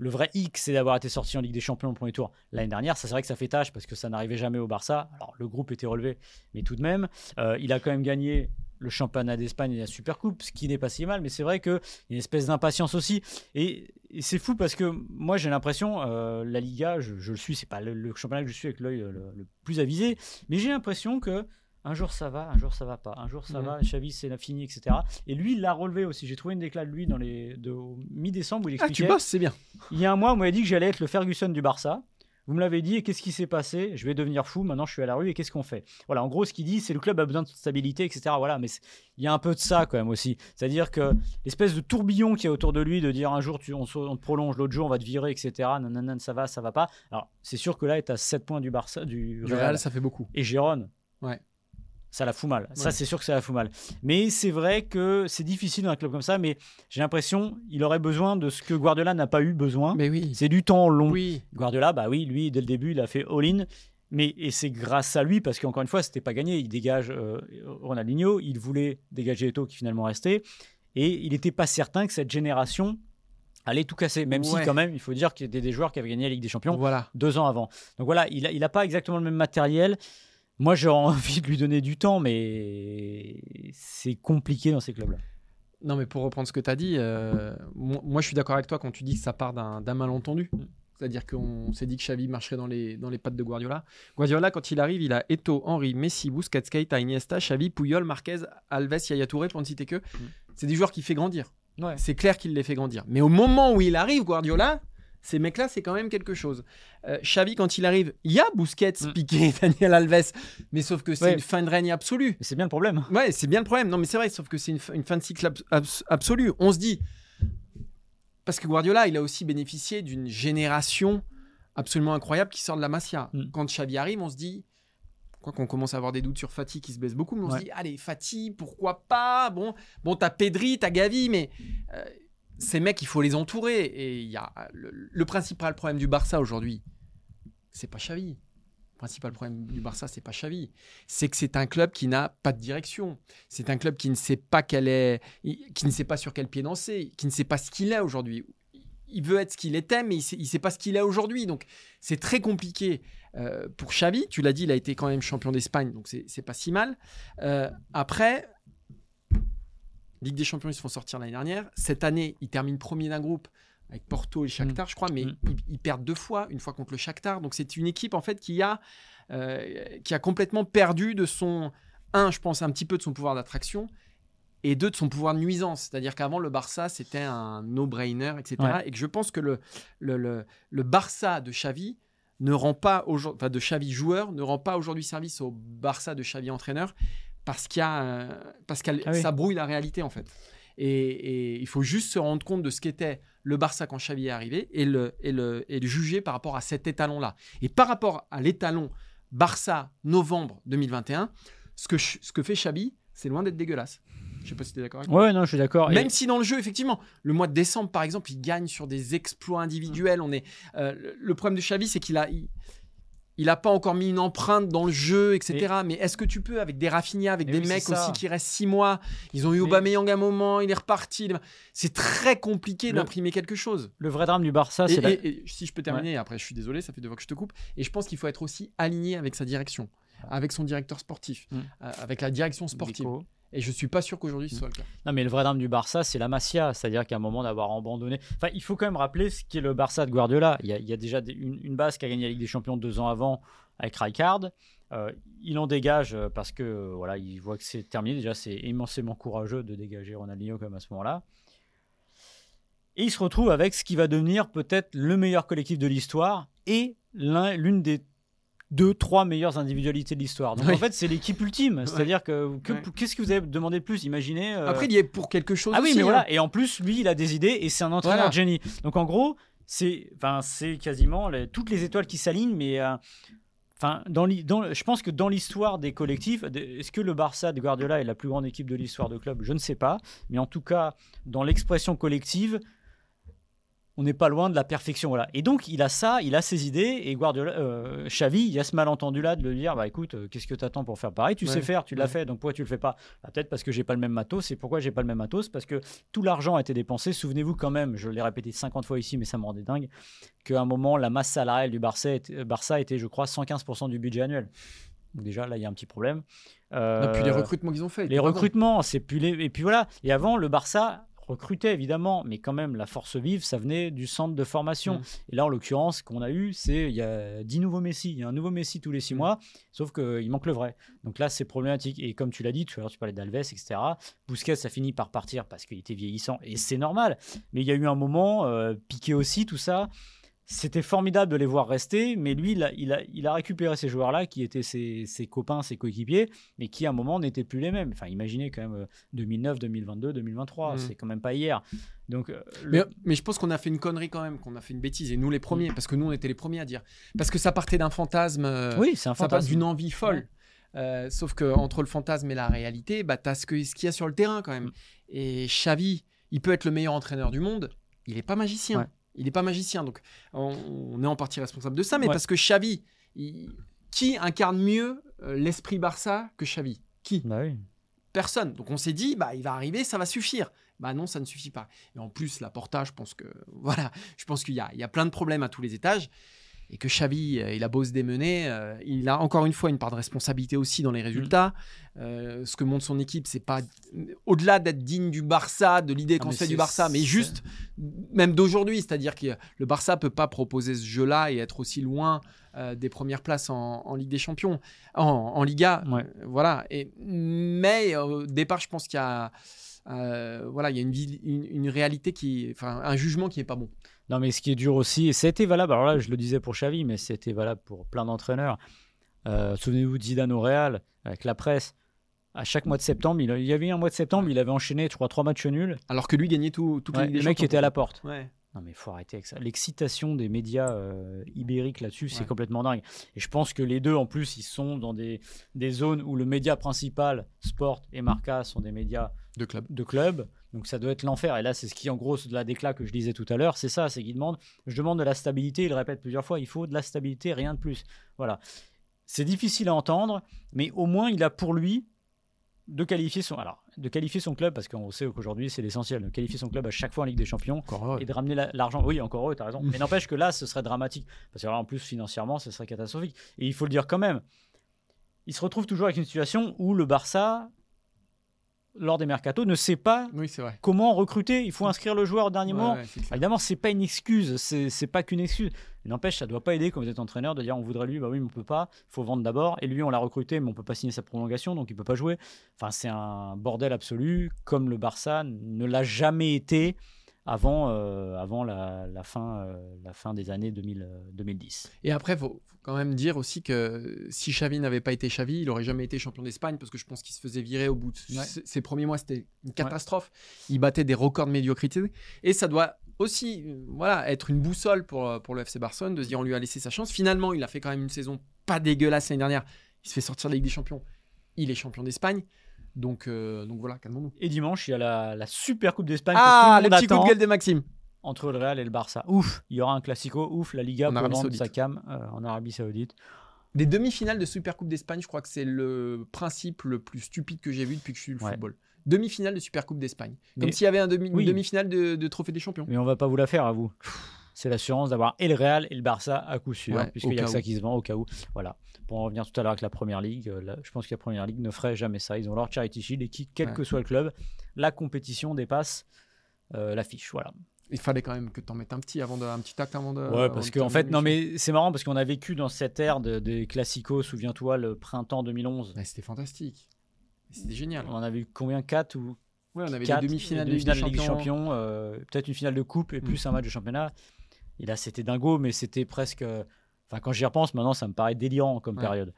Le vrai hic, c'est d'avoir été sorti en Ligue des Champions au premier tour l'année dernière. Ça, c'est vrai que ça fait tâche parce que ça n'arrivait jamais au Barça. Alors, le groupe était relevé, mais tout de même, euh, il a quand même gagné le championnat d'Espagne et la Supercoupe, ce qui n'est pas si mal. Mais c'est vrai qu'il y a une espèce d'impatience aussi. Et, c'est fou parce que moi, j'ai l'impression, euh, la Liga, je, le suis, c'est pas le, championnat que je suis avec l'œil euh, le plus avisé, mais j'ai l'impression que un jour ça va, un jour ça va pas, un jour ça va, Xavi c'est fini, etc. Et lui, il l'a relevé aussi. J'ai trouvé une déclat de lui dans les de au mi-décembre où il Ah, expliquait. tu bosses, c'est bien. Il y a un mois, on m'avait dit que j'allais être le Ferguson du Barça. Vous me l'avez dit, et qu'est-ce qui s'est passé? Je vais devenir fou, maintenant je suis à la rue, et qu'est-ce qu'on fait? Voilà, en gros, ce qu'il dit, c'est le club a besoin de stabilité, etc. Voilà, mais il y a un peu de ça quand même aussi. C'est-à-dire que l'espèce de tourbillon qui est autour de lui, de dire un jour tu, on, te prolonge, l'autre jour on va te virer, etc. Nanana, ça va, ça va pas. Alors, c'est sûr que là, tu as 7 points du Barça, du, Du Real, ça fait beaucoup. et Gérone. Ouais. Ça la fout mal. Ça, c'est sûr que ça la fout mal. Mais c'est vrai que c'est difficile dans un club comme ça, mais j'ai l'impression il aurait besoin de ce que Guardiola n'a pas eu besoin. Mais oui. C'est du temps long. Oui. Guardiola, bah oui, lui, dès le début, il a fait all-in. Mais, et c'est grâce à lui, parce qu'encore une fois, c'était pas gagné. Il dégage euh, Ronaldinho, il voulait dégager Eto'o qui finalement restait. Et il n'était pas certain que cette génération allait tout casser. Même si, quand même, il faut dire qu'il y a des, des joueurs qui avaient gagné la Ligue des Champions Voilà. deux ans avant. Donc voilà, il n'a il a pas exactement le même matériel. Moi, j'ai *laughs* envie de lui donner du temps, mais c'est compliqué dans ces clubs-là. Non, mais pour reprendre ce que tu as dit, euh, moi, je suis d'accord avec toi quand tu dis que ça part d'un malentendu. C'est-à-dire qu'on s'est dit que Xavi marcherait dans les, dans les pattes de Guardiola. Guardiola, quand il arrive, il a Eto, Henry, Messi, Busquets, Keita, Iniesta, Xavi, Puyol, Marquez, Alves, Yaya Touré, pour ne citer que. C'est des joueurs qui fait grandir. Ouais. C'est clair qu'il les fait grandir. Mais au moment où il arrive, Guardiola, ces mecs-là, c'est quand même quelque chose. Euh, Xavi, quand il arrive, il y a Busquets, Mm. Piqué, *laughs* Daniel Alves, mais sauf que c'est Ouais. une fin de règne absolue. C'est bien le problème. Ouais, c'est bien le problème. Non, mais c'est vrai, sauf que c'est une, fin- une fin de cycle abs- abs- absolue. On se dit. Parce que Guardiola, il a aussi bénéficié d'une génération absolument incroyable qui sort de la Masia. Mm. Quand Xavi arrive, on se dit. Quoi qu'on commence à avoir des doutes sur Fati qui se baisse beaucoup, mais on Ouais. se dit, allez, Fati, pourquoi pas? Bon, bon t'as Pedri, t'as Gavi, mais euh, ces mecs, il faut les entourer. Et il y a le, principal problème du Barça aujourd'hui, c'est pas Xavi. Le principal problème du Barça, c'est pas Xavi. C'est que c'est un club qui n'a pas de direction. C'est un club qui ne sait pas quel est, qui ne sait pas sur quel pied danser, qui ne sait pas ce qu'il est aujourd'hui. Il veut être ce qu'il était, mais il il sait pas ce qu'il est aujourd'hui. Donc c'est très compliqué euh, pour Xavi. Tu l'as dit, il a été quand même champion d'Espagne, donc c'est pas si mal. Euh, après, Ligue des Champions, ils se font sortir l'année dernière. Cette année, ils terminent premier d'un groupe avec Porto et Shakhtar, je crois, mais Mm. ils, ils perdent deux fois, une fois contre le Shakhtar. Donc c'est une équipe en fait qui a, euh, qui a complètement perdu de son, un, je pense, un petit peu de son pouvoir d'attraction, et deux, de son pouvoir de nuisance. C'est-à-dire qu'avant, le Barça, c'était un no-brainer, etc. Ouais. Et que je pense que le, le, le, le Barça de Xavi ne rend pas aujourd'hui, enfin de Xavi joueur, ne rend pas aujourd'hui service au Barça de Xavi entraîneur parce qu'il y a, euh, parce que Ah oui. ça brouille la réalité en fait. Et, et il faut juste se rendre compte de ce qu'était le Barça quand Xavi est arrivé et le, et le, et le juger par rapport à cet étalon-là. Et par rapport à l'étalon Barça novembre 2021, ce que, ce que fait Xavi, c'est loin d'être dégueulasse. Je sais pas si tu es d'accord avec moi. Ouais, non, je suis d'accord. Et- Même si dans le jeu, effectivement, le mois de décembre, par exemple, il gagne sur des exploits individuels. On est, euh, le- le problème de Xavi, c'est qu'il a, il, il a pas encore mis une empreinte dans le jeu, etc. Mais est-ce que tu peux, avec des Rafinha, avec Mais des oui, mecs aussi qui restent six mois, ils ont eu Mais- Aubameyang à un moment, il est reparti. C'est très compliqué Le- d'imprimer quelque chose. Le vrai drame du Barça, c'est la- et- et si je peux terminer, après je suis désolé, ça fait deux fois que je te coupe. Et je pense qu'il faut être aussi aligné avec sa direction, avec son directeur sportif, Mm. euh, avec la direction sportive. Dico. Et je suis pas sûr qu'aujourd'hui ce soit le cas. Non, mais le vrai drame du Barça, c'est la Masia. C'est-à-dire qu'à un moment d'avoir abandonné. Enfin, il faut quand même rappeler ce qu'est le Barça de Guardiola. Il y a, déjà une, base qui a gagné la Ligue des Champions deux ans avant avec Rijkaard. Euh, il en dégage euh, parce que euh, voilà, il voit que c'est terminé. Déjà, c'est immensément courageux de dégager Ronaldinho comme à ce moment-là. Et il se retrouve avec ce qui va devenir peut-être le meilleur collectif de l'histoire et l'un- l'une des deux, trois meilleures individualités de l'histoire. Donc Oui. en fait, c'est l'équipe ultime. C'est-à-dire que qu'est-ce que vous avez demandé de plus? Imaginez. euh, Après, il y est pour quelque chose ah oui, aussi, mais hein. voilà. Et en plus, lui, il a des idées et c'est un entraîneur Voilà. de génie. Donc en gros, c'est, enfin, c'est quasiment les- toutes les étoiles qui s'alignent, mais. euh, Enfin, dans, dans- je pense que dans l'histoire des collectifs, est-ce que le Barça de Guardiola est la plus grande équipe de l'histoire de club? Je ne sais pas. Mais en tout cas, dans l'expression collective, on n'est pas loin de la perfection. Voilà. Et donc, il a ça, il a ses idées. Et Guardiola, euh, Xavi, il y a ce malentendu-là de lui dire bah, écoute, euh, qu'est-ce que tu attends pour faire pareil? Tu Ouais. sais faire, tu l'as Ouais. fait, donc pourquoi tu le fais pas? Bah, Peut-être parce que j'ai pas le même matos. Et pourquoi j'ai pas le même matos? Parce que tout l'argent a été dépensé. Souvenez-vous quand même, je l'ai répété 50 fois ici, mais ça me rendait dingue, qu'à un moment, la masse salariale du Barça était, euh, Barça était je crois, 115% du budget annuel. Donc déjà, là, il y a un petit problème. Et puis les Euh, recrutements qu'ils ont fait. les recrutements, c'est plus les... Et puis voilà. Et avant, le Barça recrutait évidemment, mais quand même, la force vive, ça venait du centre de formation. Mm. Et là, en l'occurrence, ce qu'on a eu, c'est il y a 10 nouveaux Messi. Il y a un nouveau Messi tous les 6 Mm. mois, sauf qu'il manque le vrai. Donc là, c'est problématique. Et comme tu l'as dit, l'heure, tu parlais d'Alves, etc. Busquets, ça finit par partir parce qu'il était vieillissant, et c'est normal. Mais il y a eu un moment, euh, piqué aussi, tout ça. C'était formidable de les voir rester, mais lui, il a, il a, il a récupéré ces joueurs-là qui étaient ses, ses copains, ses coéquipiers, mais qui à un moment n'étaient plus les mêmes. Enfin, imaginez quand même euh, 2009, 2022, 2023, Mm. c'est quand même pas hier. Donc, euh, le- Mais, mais je pense qu'on a fait une connerie quand même, qu'on a fait une bêtise. Et nous, les premiers, parce que nous, on était les premiers à dire. Parce que ça partait d'un fantasme. euh, oui, c'est un ça fantasme. d'une envie folle. Euh, sauf que entre le fantasme et la réalité, bah, tu as ce que- ce qu'il y a sur le terrain quand même. Mm. Et Xavi, il peut être le meilleur entraîneur du monde, il n'est pas magicien. Ouais. Il n'est pas magicien, donc on, on est en partie responsable de ça, mais Ouais. parce que Xavi, il- qui incarne mieux euh, l'esprit Barça que Xavi? Qui? Bah oui. Personne. Donc on s'est dit, bah, il va arriver, ça va suffire. Bah non, ça ne suffit pas. Et en plus, la Porta, je pense que *laughs* voilà, je pense qu'il y a, il y a plein de problèmes à tous les étages. Et que Xavi, euh, il a beau se démener, euh, il a encore une fois une part de responsabilité aussi dans les résultats. Euh, ce que montre son équipe, c'est pas au-delà d'être digne du Barça, de l'idée Ah, qu'on fait du Barça, mais juste même d'aujourd'hui. C'est-à-dire que le Barça peut pas proposer ce jeu-là et être aussi loin euh, des premières places en, en Ligue des Champions, en, en Liga. Ouais. Voilà. Et, mais au départ, je pense qu'il y a, voilà, il y a une, vie- une, une réalité qui, enfin, un jugement qui est pas bon. Non, mais ce qui est dur aussi, et été valable, alors là, je le disais pour Xavi, mais c'était valable pour plein d'entraîneurs. Euh, Souvenez-vous de Zidane au Real, avec la presse. À chaque mois de septembre, il, il y avait un mois de septembre, il avait enchaîné, je crois, trois matchs nuls. Alors que lui gagnait tout, toutes Ouais, les le mec Champions. était à la porte. Ouais. Non, mais il faut arrêter avec ça. L'excitation des médias euh, ibériques là-dessus, c'est complètement dingue. Et je pense que les deux, en plus, ils sont dans des, des zones où le média principal, Sport et Marca, sont des médias De club. de club. Donc ça doit être l'enfer. Et là, c'est ce qui, en gros, de la déclat que je disais tout à l'heure. C'est ça, c'est qu'il demande, je demande de la stabilité. Il le répète plusieurs fois, il faut de la stabilité, rien de plus. Voilà. C'est difficile à entendre, mais au moins, il a pour lui de qualifier son, alors, de qualifier son club, parce qu'on sait qu'aujourd'hui, c'est l'essentiel, de qualifier son club à chaque fois en Ligue des Champions Encore et de ramener la- l'argent. Oui, encore eux, tu as raison. Mais *laughs* n'empêche que là, ce serait dramatique. Parce que là, en plus, financièrement, ce serait catastrophique. Et il faut le dire quand même. Il se retrouve toujours avec une situation où le Barça, lors des mercatos, ne sait pas Oui, comment recruter. Il faut inscrire le joueur au dernier Ouais, moment. ouais. Évidemment, c'est pas une excuse, c'est pas qu'une excuse. N'empêche, ça doit pas aider quand vous êtes entraîneur de dire on voudrait lui, bah oui, mais on peut pas, il faut vendre d'abord. Et lui, on l'a recruté, mais on peut pas signer sa prolongation, donc il peut pas jouer. Enfin, c'est un bordel absolu, comme le Barça ne l'a jamais été avant, euh, avant la, la fin, euh, la fin des années 2000, euh, 2010. Et après, faut, faut quand même dire aussi que si Xavi n'avait pas été Xavi, il aurait jamais été champion d'Espagne parce que je pense qu'il se faisait virer au bout de Ouais. ses- premiers mois, c'était une catastrophe. Il battait des records de médiocrité et ça doit aussi voilà, être une boussole pour, pour le FC Barcelone de se dire on lui a laissé sa chance. Finalement, il a fait quand même une saison pas dégueulasse l'année dernière. Il se fait sortir de la Ligue des Champions. Il est champion d'Espagne. Donc, euh, donc voilà, calmons-nous. Et dimanche, il y a la, la super Coupe d'Espagne Ah, que le tout le monde petit coup de gueule de Maxime. entre le Real et le Barça. Ouf, il y aura un classico, ouf, la Liga En Arabie Saoudite. sa cam euh, en Arabie Saoudite. Des demi-finales de Super Coupe d'Espagne, je crois que c'est le principe le plus stupide que j'ai vu depuis que je suis le Ouais. football. Demi-finale de Super Coupe d'Espagne. Comme Mais- s'il y avait un demi- Oui. une demi-finale de, de Trophée des Champions. Mais on va pas vous la faire à vous. C'est l'assurance d'avoir et le Real et le Barça à coup sûr, Ouais, puisqu'il y a que ça qui se vend au cas où. Voilà. Pour en revenir tout à l'heure avec la Première Ligue, euh, là, je pense que la Première Ligue ne ferait jamais ça. Ils ont leur Charity Shield et qui, quel Ouais. que soit le club, la compétition dépasse euh, l'affiche. Voilà. Il fallait quand même que tu en mettes un petit avant de, un petit acte avant de. Ouais, parce de qu'en fait, terminer non, mais c'est marrant parce qu'on a vécu dans cette ère de- des classicos, souviens-toi, le printemps 2011. Ouais, c'était fantastique. C'était génial. On en a vu combien? 4 ou Ouais, on avait quatre? des demi-finales de Ligue des de Ligue des Champions. Champions, euh, peut-être une finale de coupe et Mm. plus un match de championnat. Et là, c'était dingo, mais c'était presque. euh, Enfin, quand j'y repense, maintenant, ça me paraît délirant comme Ouais. période.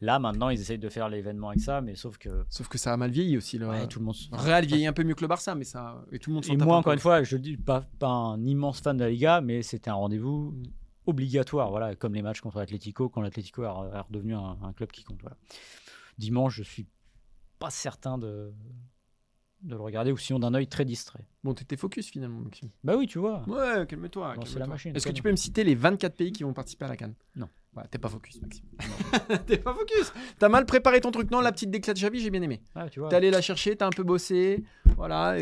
Là, maintenant, ils essayent de faire l'événement avec ça, mais sauf que Sauf que ça a mal vieilli aussi. Le... ouais, tout le monde. Real vieillit un peu mieux que le Barça, mais ça. Et tout le monde Et moi, encore une fois, je le dis, pas, pas un immense fan de la Liga, mais c'était un rendez-vous Mm. obligatoire, voilà, comme les matchs contre l'Atlético, quand l'Atlético est est redevenu un, un club qui compte. Voilà. Dimanche, je suis pas certain de, de le regarder, ou sinon d'un œil très distrait. Bon, t'étais focus finalement, Maxime. Bah oui, tu vois. Ouais, calme-toi. Machine, Est-ce que calme. tu peux me citer les 24 pays qui vont participer à la Cannes Non. T'es pas focus, Maxime. *laughs* t'es pas focus. T'as mal préparé ton truc. Non, la petite déclat de Xavi, j'ai bien aimé. Ah, tu vois. T'es allé la chercher, t'as un peu bossé. Voilà.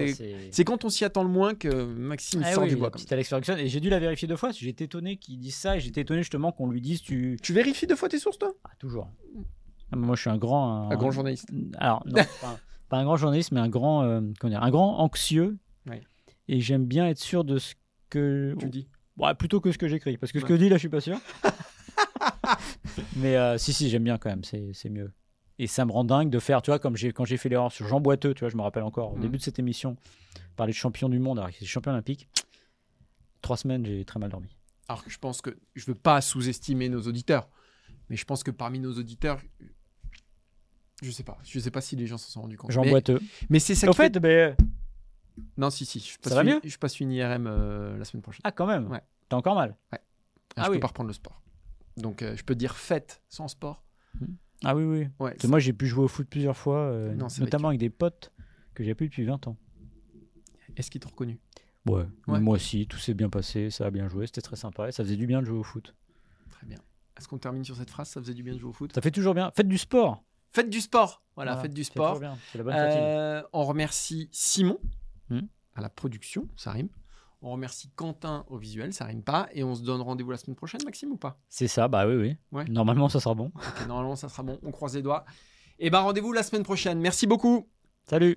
C'est- quand on s'y attend le moins que Maxime Ah sort oui, du bois. petite Alex Ferguson. Et j'ai dû la vérifier deux fois, j'étais étonné qu'ils disent ça, et j'étais étonné justement qu'on lui dise tu. vérifies deux fois tes sources, toi? Ah, toujours. Ah, moi, je suis un grand. Un grand journaliste. Alors, non, *laughs* pas un grand journaliste, mais un grand, euh, dire, un grand anxieux. Ouais. Et j'aime bien être sûr de ce que. Tu dis. Ouais, plutôt que ce que j'écris. Parce que ce que je dis, là, je suis pas sûr. *laughs* mais euh, si, si, j'aime bien quand même. C'est mieux. Et ça me rend dingue de faire, tu vois, comme j'ai quand j'ai fait l'erreur sur Jean Boiteux, tu vois, je me rappelle encore, au Mhm. début de cette émission, parler de champion du monde, alors qu'il est champion olympique. Trois semaines, j'ai très mal dormi. Alors que je pense que je veux pas sous-estimer nos auditeurs, mais je pense que parmi nos auditeurs, je sais pas, je sais pas si les gens s'en sont rendus compte. Jean mais, Boiteux. mais c'est ça. Au qui fait- fait, ben, non, si, si, je passe va une- mieux Je passe une IRM euh, la semaine prochaine. ah, quand même. Ouais. T'as encore mal. Ah, ah je oui. peux pas reprendre le sport. Donc euh, je peux dire fête sans sport. Ah oui, oui. Ouais. Moi, j'ai pu jouer au foot plusieurs fois, euh, Non, notamment avec des potes que j'ai plus depuis 20 ans. Est-ce qu'ils t'ont reconnu? Ouais, Ouais. moi aussi, tout s'est bien passé, ça a bien joué, c'était très sympa et ça faisait du bien de jouer au foot. Très bien. Est-ce qu'on termine sur cette phrase? Ça faisait du bien de jouer au foot? Ça fait toujours bien. Faites du sport. Faites du sport. Voilà, faites du sport. bien, la bonne. Euh, on remercie Simon Hmm. à la production, ça rime. On remercie Quentin au visuel, ça rime pas. Et on se donne rendez-vous la semaine prochaine, Maxime, ou pas? C'est ça, bah oui, oui. Ouais. Normalement, ça sera bon. Normalement, ça sera bon. On croise les doigts. Et ben rendez-vous la semaine prochaine. Merci beaucoup. Salut